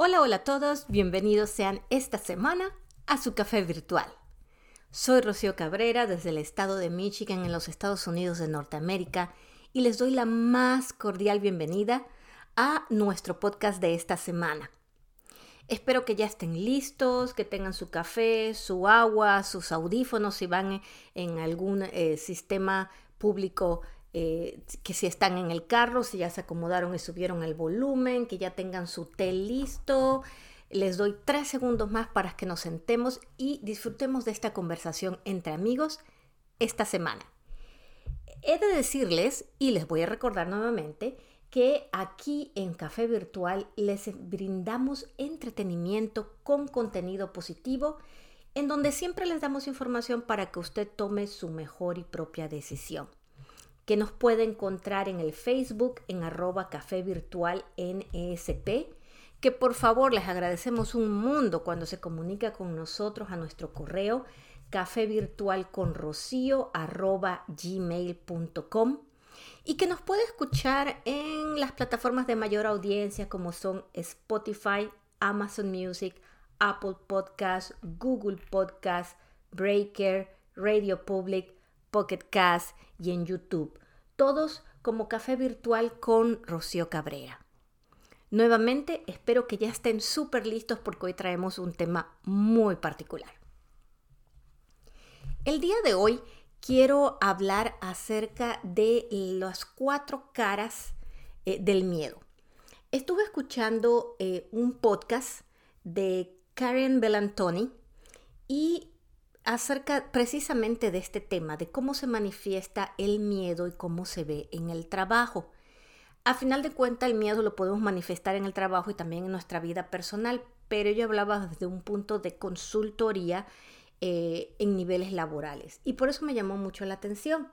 Hola, hola a todos, bienvenidos sean esta semana a su café virtual. Soy Rocío Cabrera desde el estado de Michigan en los Estados Unidos de Norteamérica y les doy la más cordial bienvenida a nuestro podcast de esta semana. Espero que ya estén listos, que tengan su café, su agua, sus audífonos si van en algún eh, sistema público eh, que si están en el carro, si ya se acomodaron y subieron el volumen, que ya tengan su té listo. Les doy tres segundos más para que nos sentemos y disfrutemos de esta conversación entre amigos esta semana. He de decirles, y les voy a recordar nuevamente, que aquí en Café Virtual les brindamos entretenimiento con contenido positivo, en donde siempre les damos información para que usted tome su mejor y propia decisión que nos puede encontrar en el Facebook en arroba café virtual NESP, que por favor les agradecemos un mundo cuando se comunica con nosotros a nuestro correo café virtual con rocío arroba gmail.com y que nos puede escuchar en las plataformas de mayor audiencia como son Spotify, Amazon Music, Apple Podcast, Google Podcast, Breaker, Radio Public, Pocket Cast y en YouTube. Todos como café virtual con Rocío Cabrera. Nuevamente espero que ya estén súper listos porque hoy traemos un tema muy particular. El día de hoy quiero hablar acerca de las cuatro caras eh, del miedo. Estuve escuchando eh, un podcast de Karen Bellantoni y acerca precisamente de este tema, de cómo se manifiesta el miedo y cómo se ve en el trabajo. A final de cuentas, el miedo lo podemos manifestar en el trabajo y también en nuestra vida personal, pero yo hablaba desde un punto de consultoría eh, en niveles laborales y por eso me llamó mucho la atención.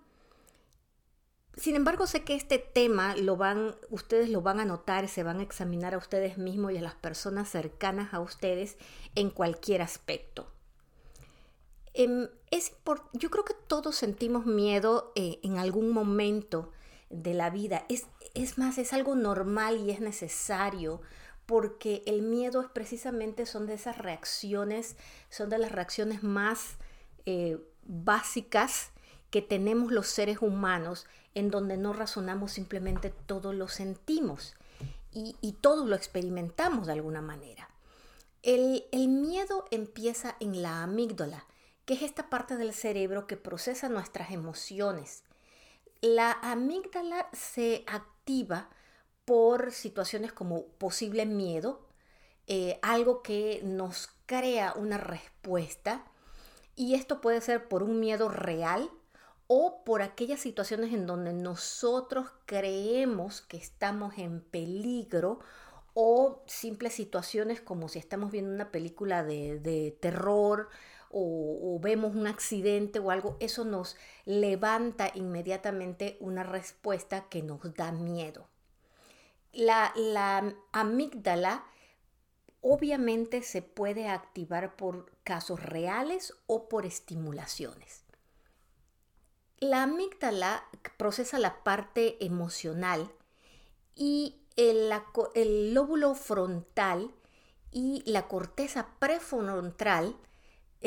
Sin embargo, sé que este tema lo van, ustedes lo van a notar, se van a examinar a ustedes mismos y a las personas cercanas a ustedes en cualquier aspecto. Em, es yo creo que todos sentimos miedo eh, en algún momento de la vida. Es, es más, es algo normal y es necesario porque el miedo es precisamente son de esas reacciones, son de las reacciones más eh, básicas que tenemos los seres humanos en donde no razonamos, simplemente todo lo sentimos y, y todo lo experimentamos de alguna manera. El, el miedo empieza en la amígdala que es esta parte del cerebro que procesa nuestras emociones. La amígdala se activa por situaciones como posible miedo, eh, algo que nos crea una respuesta, y esto puede ser por un miedo real o por aquellas situaciones en donde nosotros creemos que estamos en peligro o simples situaciones como si estamos viendo una película de, de terror, o, vemos un accidente o algo, eso nos levanta inmediatamente una respuesta que nos da miedo. La, la amígdala obviamente se puede activar por casos reales o por estimulaciones. La amígdala procesa la parte emocional y el, el, lóbulo frontal y la corteza prefrontal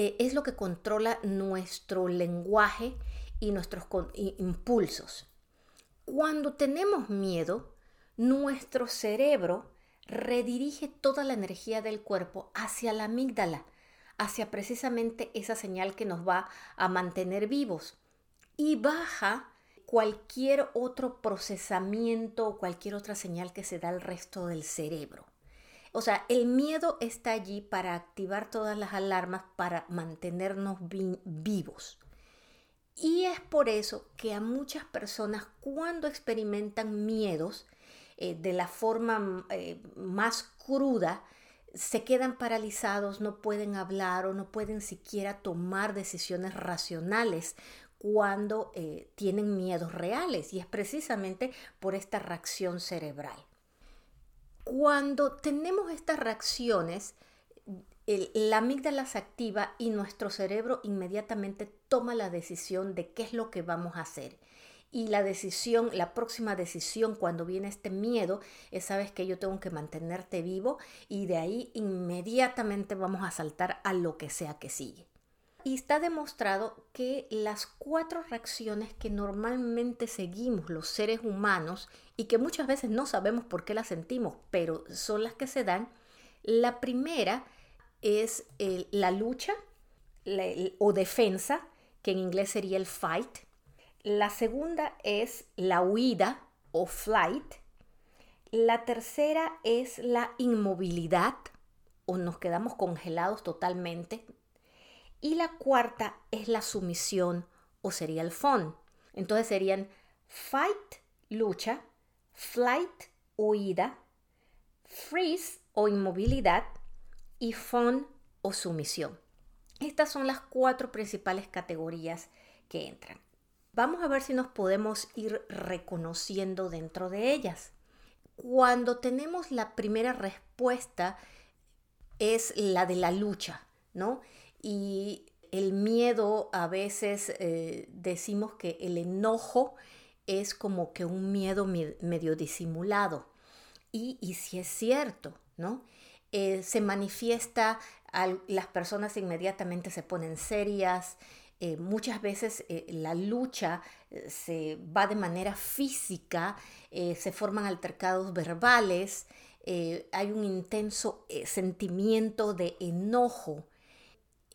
eh, es lo que controla nuestro lenguaje y nuestros impulsos. Cuando tenemos miedo, nuestro cerebro redirige toda la energía del cuerpo hacia la amígdala, hacia precisamente esa señal que nos va a mantener vivos y baja cualquier otro procesamiento o cualquier otra señal que se da al resto del cerebro. O sea, el miedo está allí para activar todas las alarmas para mantenernos vivos. Y es por eso que a muchas personas cuando experimentan miedos eh, de la forma eh, más cruda, se quedan paralizados, no pueden hablar o no pueden siquiera tomar decisiones racionales cuando eh, tienen miedos reales. Y es precisamente por esta reacción cerebral. Cuando tenemos estas reacciones, la amígdala se activa y nuestro cerebro inmediatamente toma la decisión de qué es lo que vamos a hacer. y la decisión, la próxima decisión cuando viene este miedo es, sabes que yo tengo que mantenerte vivo y de ahí inmediatamente vamos a saltar a lo que sea que sigue. Y está demostrado que las cuatro reacciones que normalmente seguimos los seres humanos y que muchas veces no sabemos por qué las sentimos, pero son las que se dan, la primera es la lucha o defensa, que en inglés sería el fight. La segunda es la huida o flight. La tercera es la inmovilidad o nos quedamos congelados totalmente. Y la cuarta es la sumisión o sería el fun. Entonces serían fight, lucha, flight, huida, freeze o inmovilidad y fun o sumisión. Estas son las cuatro principales categorías que entran. Vamos a ver si nos podemos ir reconociendo dentro de ellas. Cuando tenemos la primera respuesta es la de la lucha, ¿no? Y el miedo a veces eh, decimos que el enojo es como que un miedo medio disimulado. Y, y si es cierto, ¿no? Eh, se manifiesta, las personas inmediatamente se ponen serias, eh, muchas veces la lucha se va de manera física, se forman altercados verbales, hay un intenso sentimiento de enojo.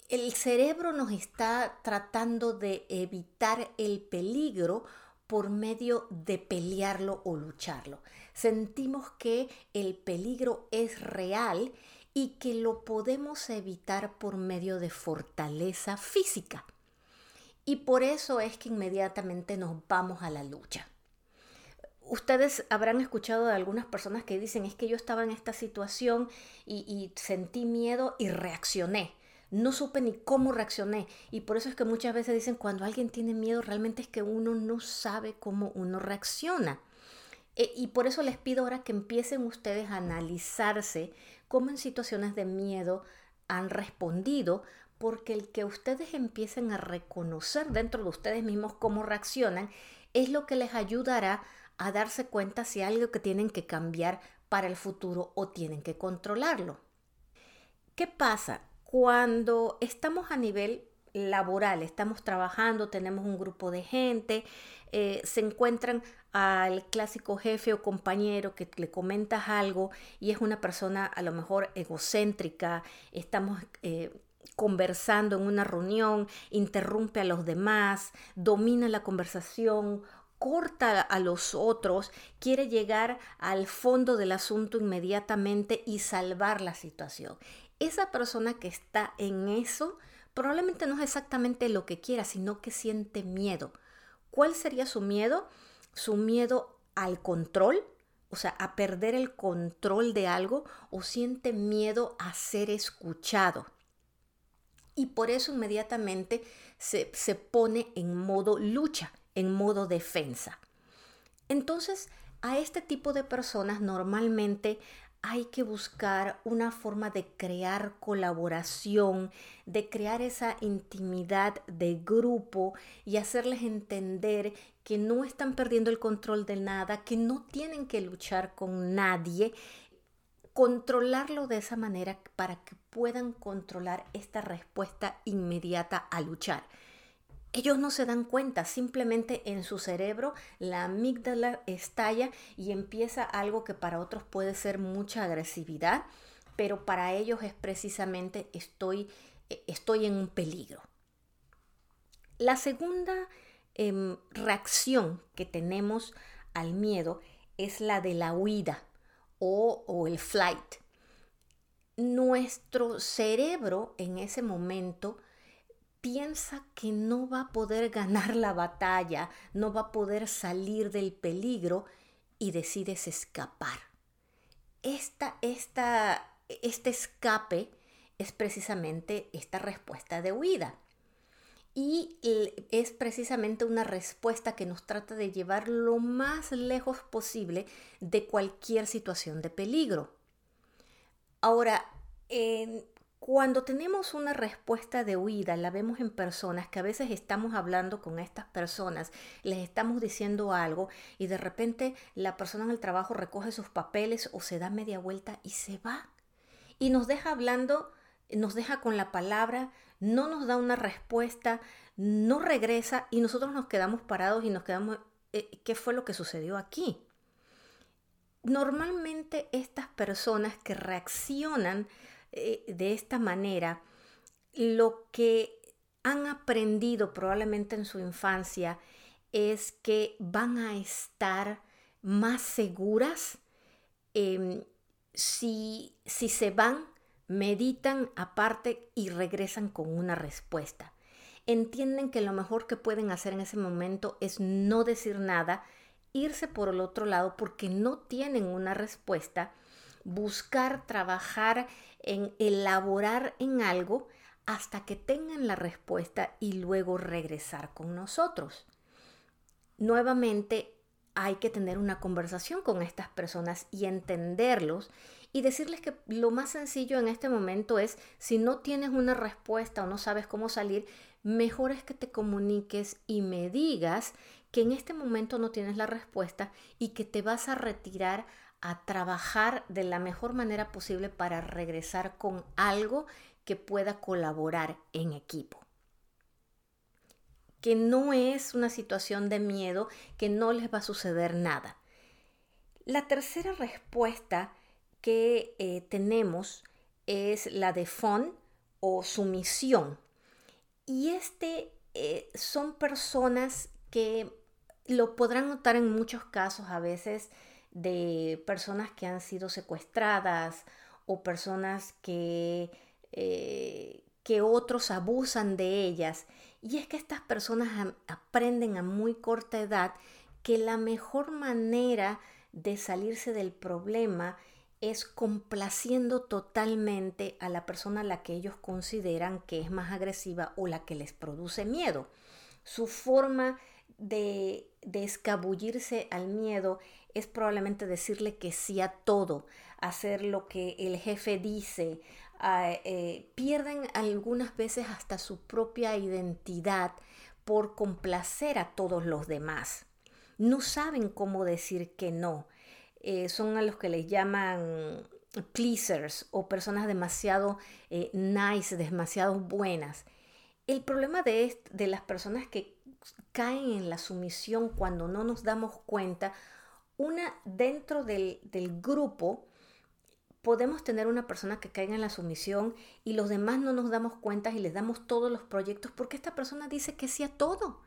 El cerebro nos está tratando de evitar el peligro por medio de pelearlo o lucharlo sentimos que el peligro es real y que lo podemos evitar por medio de fortaleza física. Y por eso es que inmediatamente nos vamos a la lucha. Ustedes habrán escuchado de algunas personas que dicen es que yo estaba en esta situación y, sentí miedo y reaccioné. No supe ni cómo reaccioné. Y por eso es que muchas veces dicen cuando alguien tiene miedo realmente es que uno no sabe cómo uno reacciona. Eh, y por eso les pido ahora que empiecen ustedes a analizarse cómo en situaciones de miedo han respondido, porque el que ustedes empiecen a reconocer dentro de ustedes mismos cómo reaccionan es lo que les ayudará a darse cuenta si hay algo que tienen que cambiar para el futuro o tienen que controlarlo. ¿Qué pasa? Cuando estamos a nivel laboral, estamos trabajando, tenemos un grupo de gente, eh, se encuentran al clásico jefe o compañero que le comentas algo y es una persona a lo mejor egocéntrica, estamos eh, conversando en una reunión, interrumpe a los demás, domina la conversación, corta a los otros, quiere llegar al fondo del asunto inmediatamente y salvar la situación. Esa persona que está en eso probablemente no es exactamente lo que quiera, sino que siente miedo. ¿Cuál sería su miedo? Su miedo al control, o sea, a perder el control de algo, o siente miedo a ser escuchado. Y por eso inmediatamente se, se pone en modo lucha, en modo defensa. Entonces, a este tipo de personas normalmente hay que buscar una forma de crear colaboración, de crear esa intimidad de grupo y hacerles entender que no están perdiendo el control de nada, que no tienen que luchar con nadie, controlarlo de esa manera para que puedan controlar esta respuesta inmediata a luchar. Ellos no se dan cuenta, simplemente en su cerebro la amígdala estalla y empieza algo que para otros puede ser mucha agresividad, pero para ellos es precisamente estoy, eh, estoy en un peligro. La segunda em, reacción que tenemos al miedo es la de la huida o, o el flight. Nuestro cerebro en ese momento piensa que no va a poder ganar la batalla, no va a poder salir del peligro y decides escapar. Esta, esta, este escape es precisamente esta respuesta de huida. Y es precisamente una respuesta que nos trata de llevar lo más lejos posible de cualquier situación de peligro. Ahora, Cuando tenemos una respuesta de huida, la vemos en personas que a veces estamos hablando con estas personas, les estamos diciendo algo y de repente la persona en el trabajo recoge sus papeles o se da media vuelta y se va. Y nos deja hablando, nos deja con la palabra, no nos da una respuesta, no regresa y nosotros nos quedamos parados y nos quedamos, eh, ¿qué fue lo que sucedió aquí? Normalmente estas personas que reaccionan eh, de esta manera, lo que han aprendido probablemente en su infancia es que van a estar más seguras em, si, si se van, meditan aparte y regresan con una respuesta. Entienden que lo mejor que pueden hacer en ese momento es no decir nada, irse por el otro lado porque no tienen una respuesta, buscar trabajar en elaborar en algo hasta que tengan la respuesta y luego regresar con nosotros. Nuevamente hay que tener una conversación con estas personas y entenderlos y decirles que lo más sencillo en este momento es, si no tienes una respuesta o no sabes cómo salir, mejor es que te comuniques y me digas que en este momento no tienes la respuesta y que te vas a retirar a trabajar de la mejor manera posible para regresar con algo que pueda colaborar en equipo. Que no es una situación de miedo, que no les va a suceder nada. La tercera respuesta que eh, tenemos es la de FON o sumisión. Y este eh, son personas que lo podrán notar en muchos casos a veces de personas que han sido secuestradas o personas que, eh, que otros abusan de ellas. Y es que estas personas aprenden a muy corta edad que la mejor manera de salirse del problema es complaciendo totalmente a la persona a la que ellos consideran que es más agresiva o la que les produce miedo. Su forma de, de escabullirse al miedo es probablemente decirle que sí a todo, hacer lo que el jefe dice. Ah, eh, pierden algunas veces hasta su propia identidad por complacer a todos los demás. No saben cómo decir que no. Eh, son a los que les llaman pleasers o personas demasiado eh, nice, demasiado buenas. El problema de, de las personas que caen en la sumisión cuando no nos damos cuenta una dentro del, grupo podemos tener una persona que caiga en la sumisión y los demás no nos damos cuenta y les damos todos los proyectos porque esta persona dice que sí a todo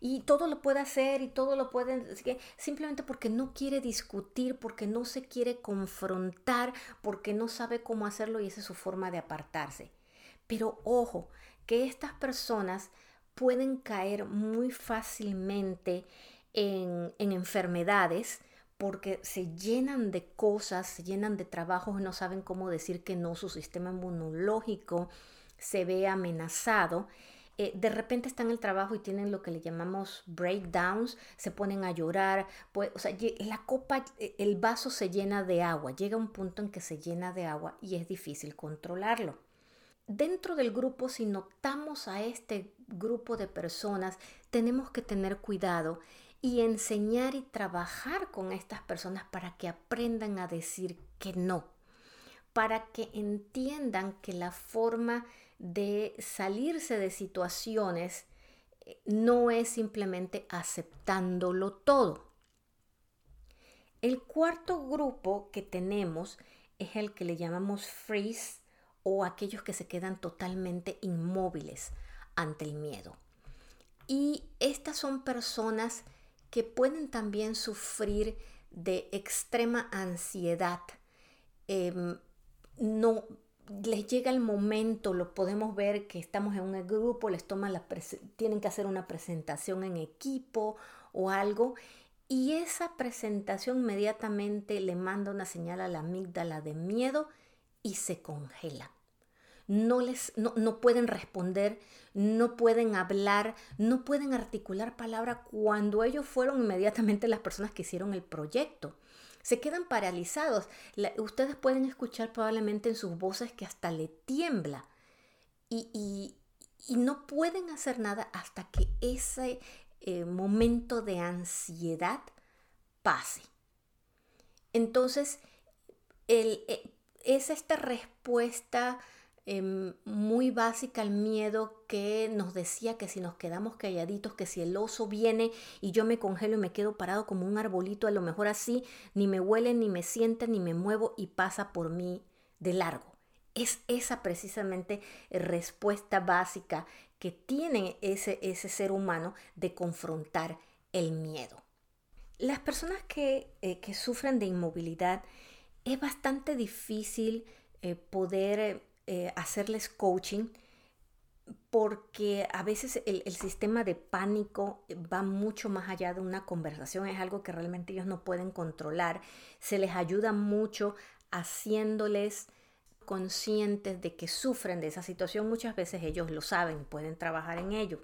y todo lo puede hacer y todo lo puede simplemente porque no quiere discutir, porque no se quiere confrontar, porque no sabe cómo hacerlo y esa es su forma de apartarse. Pero ojo, que estas personas pueden caer muy fácilmente en, enfermedades porque se llenan de cosas, se llenan de trabajos no saben cómo decir que no, su sistema inmunológico se ve amenazado. Eh, de repente están en el trabajo y tienen lo que le llamamos breakdowns, se ponen a llorar, pues, o sea, la copa, e, el vaso se llena de agua, llega un punto en que se llena de agua y es difícil controlarlo. Dentro del grupo, si notamos a este grupo de personas, tenemos que tener cuidado y enseñar y trabajar con estas personas para que aprendan a decir que no, para que entiendan que la forma de salirse de situaciones eh, no es simplemente aceptándolo todo. El cuarto grupo que tenemos es el que le llamamos freeze o aquellos que se quedan totalmente inmóviles ante el miedo. Y estas son personas que pueden también sufrir de extrema ansiedad. Em, no les llega el momento, lo podemos ver que estamos en un grupo, les toman la tienen que hacer una presentación en equipo o algo y esa presentación inmediatamente le manda una señal a la amígdala de miedo y se congela no, les, no, pueden responder, no pueden hablar, no pueden articular palabra cuando ellos fueron inmediatamente las personas que hicieron el proyecto. se quedan paralizados. ustedes pueden escuchar probablemente en sus voces que hasta le tiembla y, no pueden hacer nada hasta que ese eh, momento de ansiedad pase. Entonces, eh, es esta respuesta Em, muy básica al miedo que nos decía que si nos quedamos calladitos, que si el oso viene y yo me congelo y me quedo parado como un arbolito, a lo mejor así ni me huele, ni me siente, ni me muevo y pasa por mí de largo. Es esa precisamente respuesta básica que tiene ese, ese ser humano de confrontar el miedo. Las personas que, eh, que sufren de inmovilidad es bastante difícil eh, poder eh, hacerles coaching porque a veces el, sistema de pánico va mucho más allá de una conversación, es algo que realmente ellos no pueden controlar. Se les ayuda mucho haciéndoles conscientes de que sufren de esa situación. Muchas veces ellos lo saben, pueden trabajar en ello.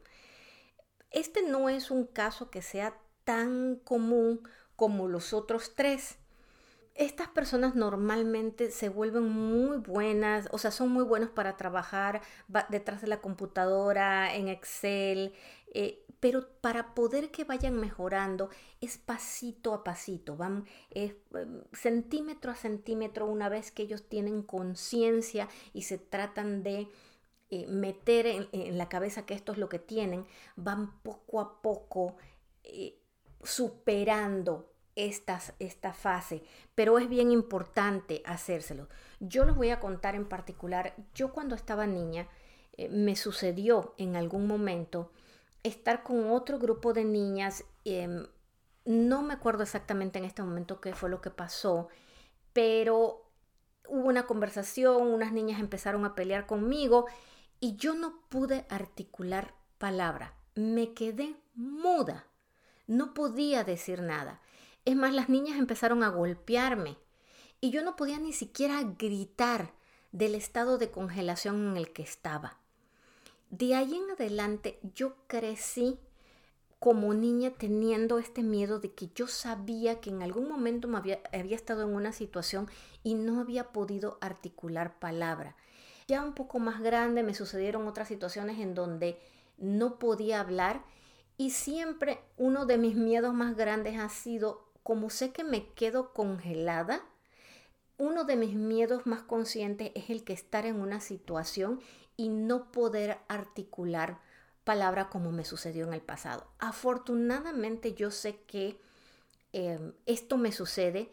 Este no es un caso que sea tan común como los otros tres estas personas normalmente se vuelven muy buenas, o sea, son muy buenos para trabajar detrás de la computadora, en Excel, eh, pero para poder que vayan mejorando es pasito a pasito, van em, centímetro a centímetro una vez que ellos tienen conciencia y se tratan de eh, meter en, la cabeza que esto es lo que tienen, van poco a poco eh, superando esta fase, pero es bien importante hacérselo. Yo les voy a contar en particular, yo cuando estaba niña, eh, me sucedió en algún momento estar con otro grupo de niñas, em, no me acuerdo exactamente en este momento qué fue lo que pasó, pero hubo una conversación, unas niñas empezaron a pelear conmigo y yo no pude articular palabra, me quedé muda, no podía decir nada. Es más, las niñas empezaron a golpearme y yo no podía ni siquiera gritar del estado de congelación en el que estaba. De ahí en adelante yo crecí como niña teniendo este miedo de que yo sabía que en algún momento me había, había estado en una situación y no había podido articular palabra. Ya un poco más grande me sucedieron otras situaciones en donde no podía hablar y siempre uno de mis miedos más grandes ha sido como sé que me quedo congelada, uno de mis miedos más conscientes es el que estar en una situación y no poder articular palabra como me sucedió en el pasado. Afortunadamente yo sé que em, esto me sucede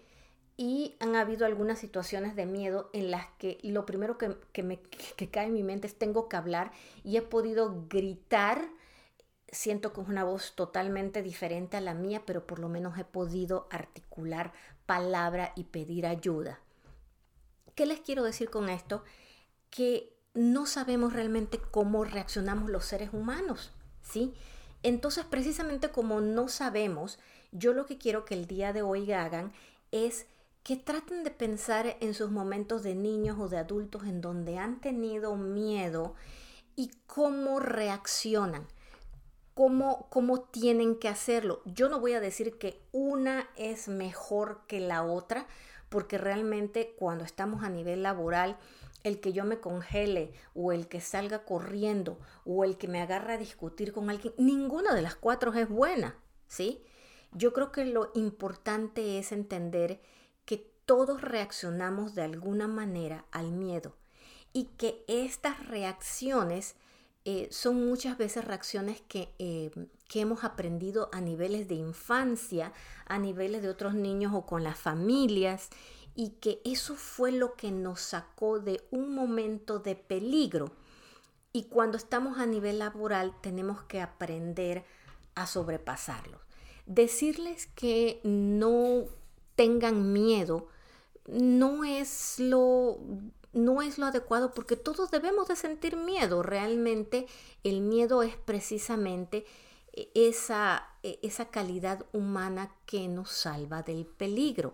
y han habido algunas situaciones de miedo en las que lo primero que, me, que cae en mi mente es tengo que hablar y he podido gritar siento que es una voz totalmente diferente a la mía, pero por lo menos he podido articular palabra y pedir ayuda. ¿Qué les quiero decir con esto? Que no sabemos realmente cómo reaccionamos los seres humanos, ¿sí? Entonces, precisamente como no sabemos, yo lo que quiero que el día de hoy hagan es que traten de pensar en sus momentos de niños o de adultos en donde han tenido miedo y cómo reaccionan cómo, cómo tienen que hacerlo. Yo no voy a decir que una es mejor que la otra, porque realmente cuando estamos a nivel laboral, el que yo me congele o el que salga corriendo o el que me agarra a discutir con alguien, ninguna de las cuatro es buena, ¿sí? Yo creo que lo importante es entender que todos reaccionamos de alguna manera al miedo y que estas reacciones eh, son muchas veces reacciones que, eh, que hemos aprendido a niveles de infancia, a niveles de otros niños o con las familias, y que eso fue lo que nos sacó de un momento de peligro. Y cuando estamos a nivel laboral tenemos que aprender a sobrepasarlo. Decirles que no tengan miedo no es lo no es lo adecuado porque todos debemos de sentir miedo. Realmente el miedo es precisamente eh, esa, eh, esa calidad humana que nos salva del peligro.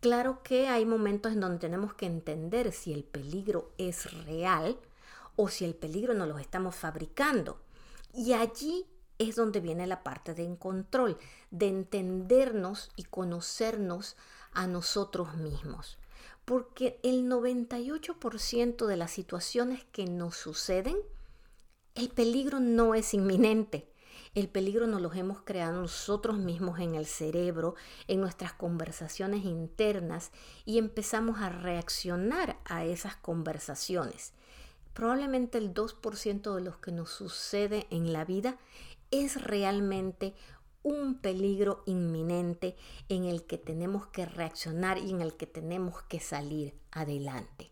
Claro que hay momentos en donde tenemos que entender si el peligro es real o si el peligro no lo estamos fabricando. Y allí es donde viene la parte de control, de entendernos y conocernos a nosotros mismos. Porque el 98% de las situaciones que nos suceden, el peligro no es inminente. El peligro nos lo hemos creado nosotros mismos en el cerebro, en nuestras conversaciones internas y empezamos a reaccionar a esas conversaciones. Probablemente el 2% de lo que nos sucede en la vida es realmente un peligro inminente en el que tenemos que reaccionar y en el que tenemos que salir adelante.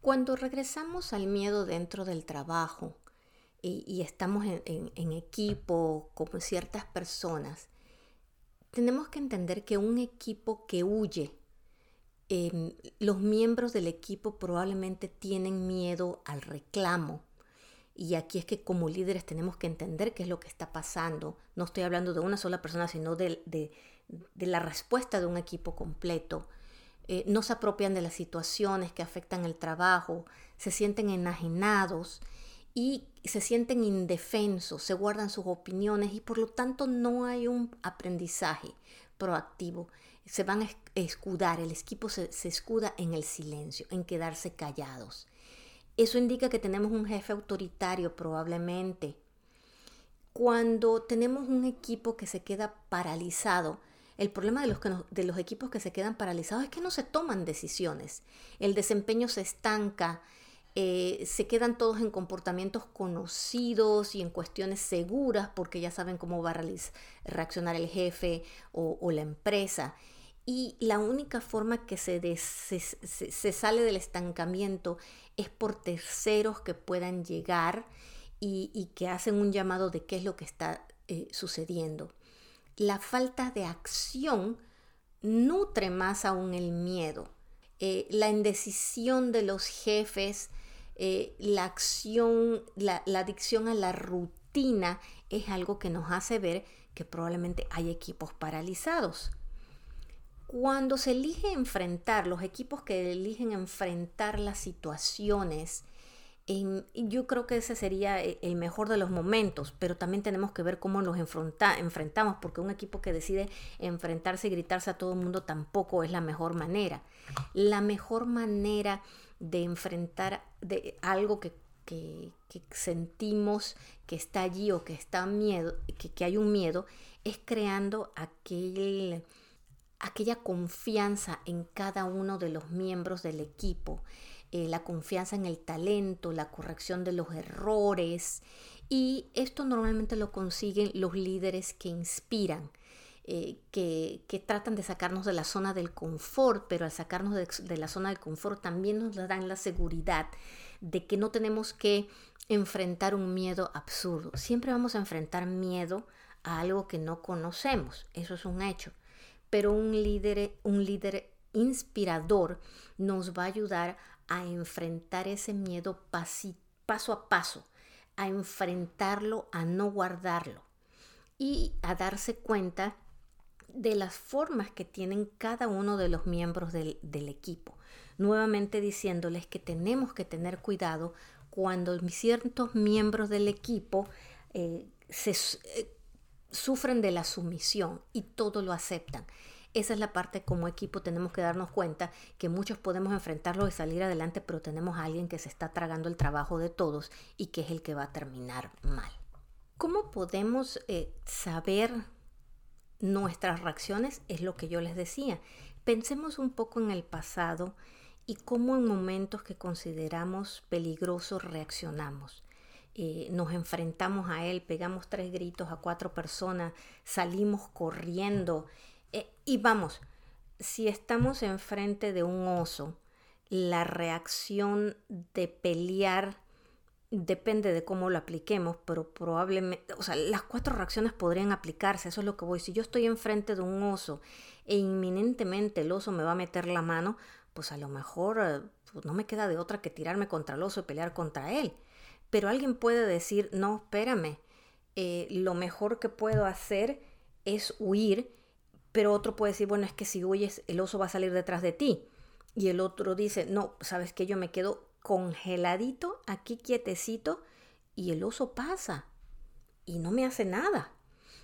Cuando regresamos al miedo dentro del trabajo y, estamos en, equipo con ciertas personas, tenemos que entender que un equipo que huye, em, los miembros del equipo probablemente tienen miedo al reclamo, y aquí es que como líderes tenemos que entender qué es lo que está pasando. No estoy hablando de una sola persona, sino de, la respuesta de un equipo completo. Eh, no se apropian de las situaciones que afectan el trabajo, se sienten enajenados y se sienten indefensos, se guardan sus opiniones y por lo tanto no hay un aprendizaje proactivo. Se van a escudar, el equipo se escuda en el silencio, en quedarse callados. Eso indica que tenemos un jefe autoritario probablemente. Cuando tenemos un equipo que se queda paralizado, el problema de los, de los equipos que se quedan paralizados es que no se toman decisiones. El desempeño se estanca, eh, se quedan todos en comportamientos conocidos y en cuestiones seguras porque ya saben cómo va a reaccionar el jefe o la empresa y la única forma que se, se, sale del estancamiento es por terceros que puedan llegar y, que hacen un llamado de qué es lo que está eh, sucediendo. La falta de acción nutre más aún el miedo. Eh, la indecisión de los jefes, eh, la acción, la adicción a la rutina es algo que nos hace ver que probablemente hay equipos paralizados. Cuando se elige enfrentar, los equipos que eligen enfrentar las situaciones, yo creo que ese sería e, el mejor de los momentos, pero también tenemos que ver cómo nos enfrentamos, porque un equipo que decide enfrentarse y gritarse a todo el mundo tampoco es la mejor manera. La mejor manera de enfrentar de algo que, sentimos que está allí o que está miedo, que hay un miedo, es creando aquel aquella confianza en cada uno de los miembros del equipo, eh, la confianza en el talento, la corrección de los errores. Y esto normalmente lo consiguen los líderes que inspiran, eh, que, tratan de sacarnos de la zona del confort, pero al sacarnos de la zona del confort también nos dan la seguridad de que no tenemos que enfrentar un miedo absurdo. Siempre vamos a enfrentar miedo a algo que no conocemos, eso es un hecho pero un líder, un líder inspirador nos va a ayudar a enfrentar ese miedo paso a paso, a enfrentarlo, a no guardarlo y a darse cuenta de las formas que tienen cada uno de los miembros del, equipo. Nuevamente diciéndoles que tenemos que tener cuidado cuando ciertos miembros del equipo eh, se, eh, sufren de la sumisión y todo lo aceptan. Esa es la parte como equipo tenemos que darnos cuenta que muchos podemos enfrentarlo y salir adelante, pero tenemos a alguien que se está tragando el trabajo de todos y que es el que va a terminar mal. ¿Cómo podemos eh, saber nuestras reacciones? Es lo que yo les decía. Pensemos un poco en el pasado y cómo en momentos que consideramos peligrosos reaccionamos. Eh, nos enfrentamos a él, pegamos tres gritos a cuatro personas, salimos corriendo eh, y vamos, si estamos enfrente de un oso, la reacción de pelear depende de cómo lo apliquemos, pero probablemente, o sea, las cuatro reacciones podrían aplicarse, eso es lo que voy. Si yo estoy enfrente de un oso e inminentemente el oso me va a meter la mano, pues a lo mejor eh, pues no me queda de otra que tirarme contra el oso y pelear contra él. Pero alguien puede decir, no, espérame, eh, lo mejor que puedo hacer es huir, pero otro puede decir, bueno, es que si huyes, el oso va a salir detrás de ti. Y el otro dice, no, sabes que yo me quedo congeladito, aquí quietecito, y el oso pasa y no me hace nada.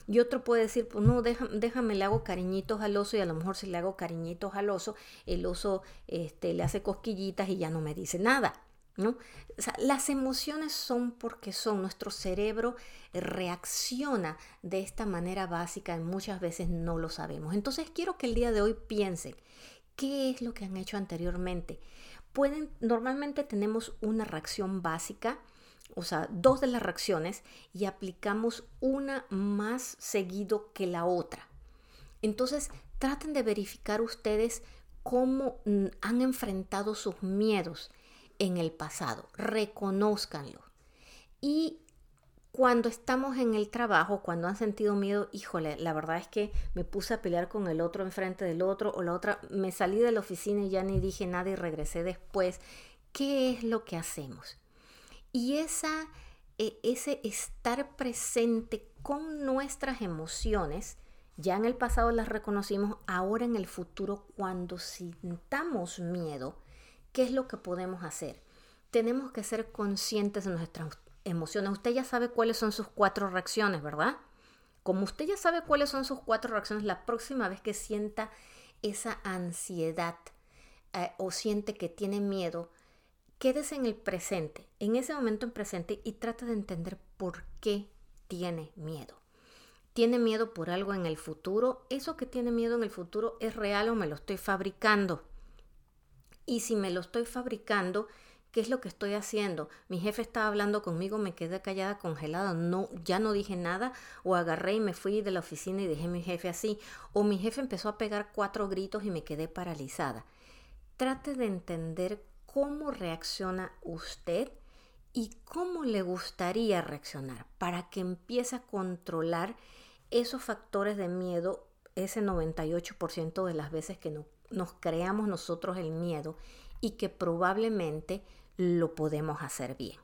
Y otro puede decir, pues no, déjame, le hago cariñitos al oso y a lo mejor si le hago cariñitos al oso, el oso este, le hace cosquillitas y ya no me dice nada. Las emociones son porque son, nuestro cerebro reacciona de esta manera básica y muchas veces no lo sabemos. Entonces quiero que el día de hoy piensen qué es lo que han hecho anteriormente. Pueden, normalmente tenemos una reacción básica, o sea, dos de las reacciones y aplicamos una más seguido que la otra. Entonces, traten de verificar ustedes cómo mm, han enfrentado sus miedos en el pasado, reconózcanlo. Y cuando estamos en el trabajo, cuando han sentido miedo, híjole, la verdad es que me puse a pelear con el otro enfrente del otro o la otra, me salí de la oficina y ya ni dije nada y regresé después. ¿Qué es lo que hacemos? Y esa, e, ese estar presente con nuestras emociones, ya en el pasado las reconocimos, ahora en el futuro, cuando sintamos miedo, ¿qué es lo que podemos hacer? Tenemos que ser conscientes de nuestras emociones. Usted ya sabe cuáles son sus cuatro reacciones, ¿verdad? Como usted ya sabe cuáles son sus cuatro reacciones, la próxima vez que sienta esa ansiedad eh, o siente que tiene miedo, quédese en el presente, en ese momento en presente y trata de entender por qué tiene miedo. ¿Tiene miedo por algo en el futuro? ¿Eso que tiene miedo en el futuro es real o me lo estoy fabricando? Y si me lo estoy fabricando, ¿qué es lo que estoy haciendo? Mi jefe estaba hablando conmigo, me quedé callada, congelada, no, ya no dije nada, o agarré y me fui de la oficina y dejé a mi jefe así, o mi jefe empezó a pegar cuatro gritos y me quedé paralizada. Trate de entender cómo reacciona usted y cómo le gustaría reaccionar para que empiece a controlar esos factores de miedo ese 98% de las veces que nos creamos nosotros el miedo y que probablemente lo podemos hacer bien.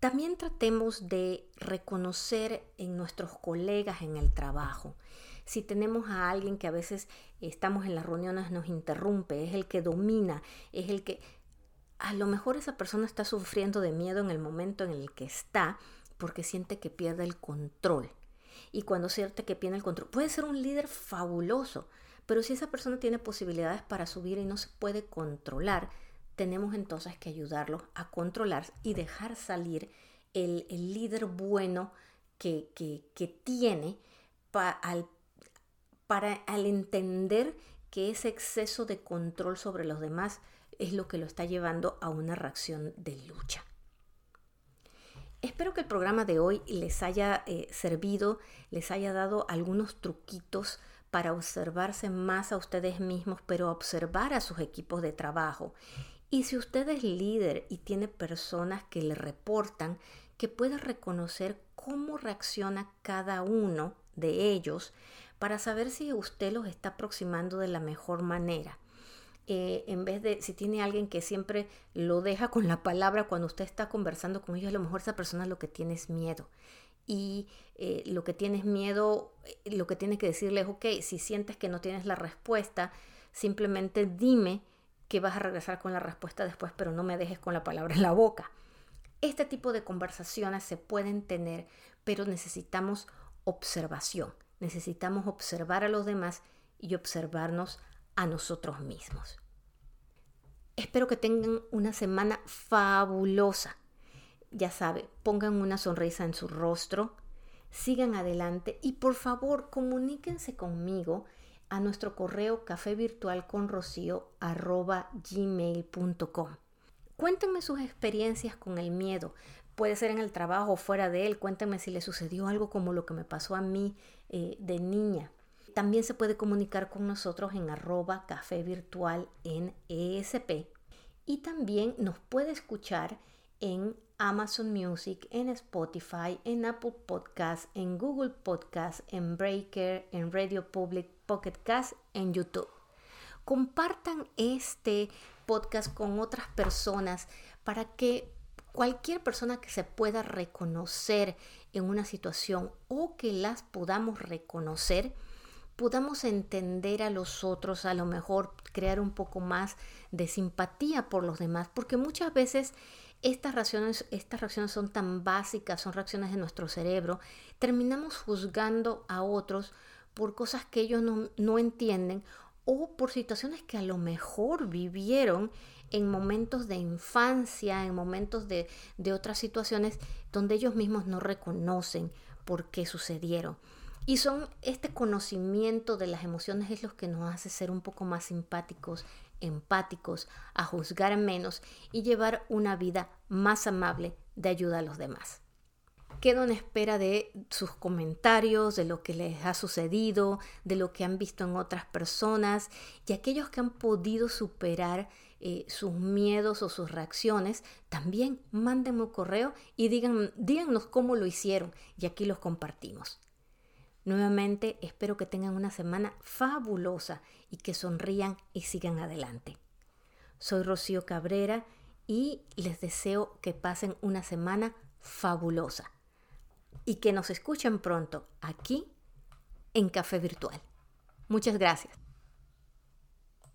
También tratemos de reconocer en nuestros colegas en el trabajo si tenemos a alguien que a veces estamos en las reuniones nos interrumpe, es el que domina, es el que a lo mejor esa persona está sufriendo de miedo en el momento en el que está porque siente que pierde el control. Y cuando siente que pierde el control, puede ser un líder fabuloso, pero si esa persona tiene posibilidades para subir y no se puede controlar, tenemos entonces que ayudarlo a controlar y dejar salir el, líder bueno que, que, tiene al para al entender que ese exceso de control sobre los demás es lo que lo está llevando a una reacción de lucha. Espero que el programa de hoy les haya eh, servido, les haya dado algunos truquitos para observarse más a ustedes mismos, pero observar a sus equipos de trabajo. Y si usted es líder y tiene personas que le reportan, que pueda reconocer cómo reacciona cada uno de ellos para saber si usted los está aproximando de la mejor manera. Eh, en vez de, si tiene alguien que siempre lo deja con la palabra cuando usted está conversando con ellos, a lo mejor esa persona lo que tiene es miedo. Y eh, lo que tienes miedo, eh, lo que tienes que decirle es, ok, si sientes que no tienes la respuesta, simplemente dime que vas a regresar con la respuesta después, pero no me dejes con la palabra en la boca. Este tipo de conversaciones se pueden tener, pero necesitamos observación. Necesitamos observar a los demás y observarnos a nosotros mismos. Espero que tengan una semana fabulosa. Ya sabe, pongan una sonrisa en su rostro, sigan adelante y por favor comuníquense conmigo a nuestro correo gmail.com. Cuéntenme sus experiencias con el miedo. Puede ser en el trabajo o fuera de él. Cuéntenme si le sucedió algo como lo que me pasó a mí eh, de niña. También se puede comunicar con nosotros en arroba café virtual en ESP. Y también nos puede escuchar en Amazon Music, en Spotify, en Apple Podcasts, en Google Podcasts, en Breaker, en Radio Public, Pocket Cast, en YouTube. Compartan este podcast con otras personas para que cualquier persona que se pueda reconocer en una situación o que las podamos reconocer, podamos entender a los otros, a lo mejor crear un poco más de simpatía por los demás, porque muchas veces estas reacciones, estas reacciones son tan básicas, son reacciones de nuestro cerebro, terminamos juzgando a otros por cosas que ellos no, no entienden o por situaciones que a lo mejor vivieron en momentos de infancia, en momentos de, de otras situaciones donde ellos mismos no reconocen por qué sucedieron. Y son este conocimiento de las emociones es lo que nos hace ser un poco más simpáticos, empáticos, a juzgar menos y llevar una vida más amable de ayuda a los demás. Quedo en espera de sus comentarios, de lo que les ha sucedido, de lo que han visto en otras personas y aquellos que han podido superar eh, sus miedos o sus reacciones, también mándenme un correo y digan, díganos cómo lo hicieron y aquí los compartimos. Nuevamente espero que tengan una semana fabulosa y que sonrían y sigan adelante. Soy Rocío Cabrera y les deseo que pasen una semana fabulosa y que nos escuchen pronto aquí en Café Virtual. Muchas gracias.